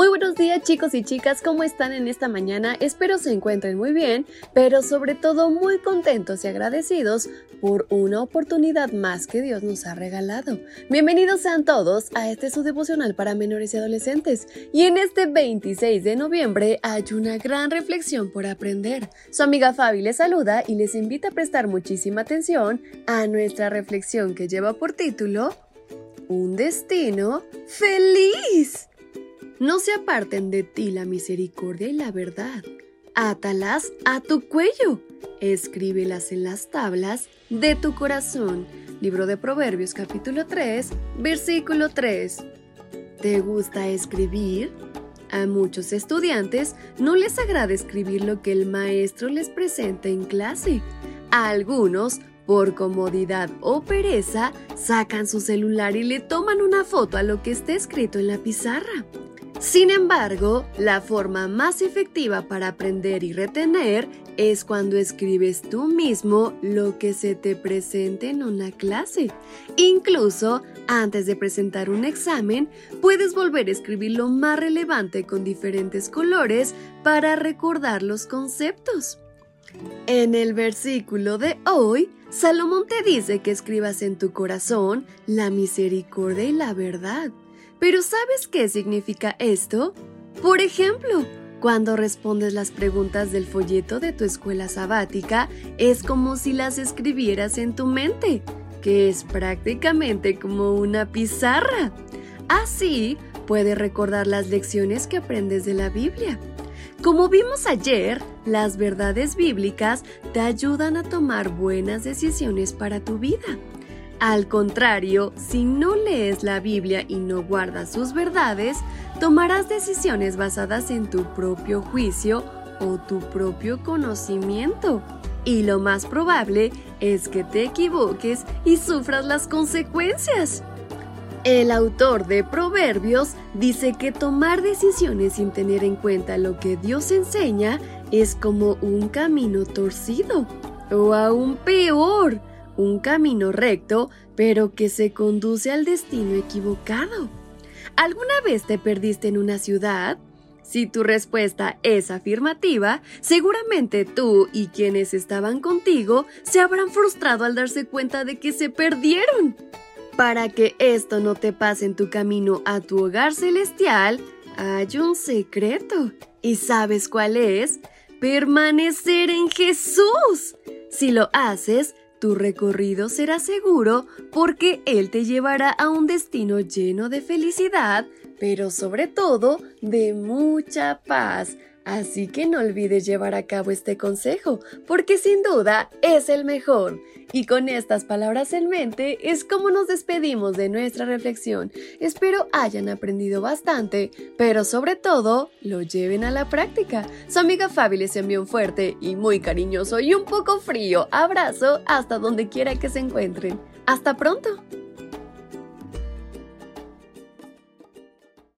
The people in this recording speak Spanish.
Muy buenos días chicos y chicas, ¿cómo están en esta mañana? Espero se encuentren muy bien, pero sobre todo muy contentos y agradecidos por una oportunidad más que Dios nos ha regalado. Bienvenidos sean todos a este su devocional para menores y adolescentes. Y en este 26 de noviembre hay una gran reflexión por aprender. Su amiga Fabi les saluda y les invita a prestar muchísima atención a nuestra reflexión que lleva por título Un destino feliz. No se aparten de ti la misericordia y la verdad. Átalas a tu cuello. Escríbelas en las tablas de tu corazón. Libro de Proverbios capítulo 3, versículo 3. ¿Te gusta escribir? A muchos estudiantes no les agrada escribir lo que el maestro les presenta en clase. A algunos, por comodidad o pereza, sacan su celular y le toman una foto a lo que está escrito en la pizarra. Sin embargo, la forma más efectiva para aprender y retener es cuando escribes tú mismo lo que se te presente en una clase. Incluso antes de presentar un examen, puedes volver a escribir lo más relevante con diferentes colores para recordar los conceptos. En el versículo de hoy, Salomón te dice que escribas en tu corazón la misericordia y la verdad. Pero ¿sabes qué significa esto? Por ejemplo, cuando respondes las preguntas del folleto de tu escuela sabática, es como si las escribieras en tu mente, que es prácticamente como una pizarra. Así, puedes recordar las lecciones que aprendes de la Biblia. Como vimos ayer, las verdades bíblicas te ayudan a tomar buenas decisiones para tu vida. Al contrario, si no lees la Biblia y no guardas sus verdades, tomarás decisiones basadas en tu propio juicio o tu propio conocimiento. Y lo más probable es que te equivoques y sufras las consecuencias. El autor de Proverbios dice que tomar decisiones sin tener en cuenta lo que Dios enseña es como un camino torcido, o aún peor, un camino recto, pero que se conduce al destino equivocado. ¿Alguna vez te perdiste en una ciudad? Si tu respuesta es afirmativa, seguramente tú y quienes estaban contigo se habrán frustrado al darse cuenta de que se perdieron. Para que esto no te pase en tu camino a tu hogar celestial, hay un secreto. ¿Y sabes cuál es? Permanecer en Jesús. Si lo haces, tu recorrido será seguro porque Él te llevará a un destino lleno de felicidad, pero sobre todo de mucha paz. Así que no olvides llevar a cabo este consejo, porque sin duda es el mejor. Y con estas palabras en mente es como nos despedimos de nuestra reflexión. Espero hayan aprendido bastante, pero sobre todo lo lleven a la práctica. Su amiga Fabi les envió un fuerte y muy cariñoso y un poco frío abrazo hasta donde quiera que se encuentren. Hasta pronto.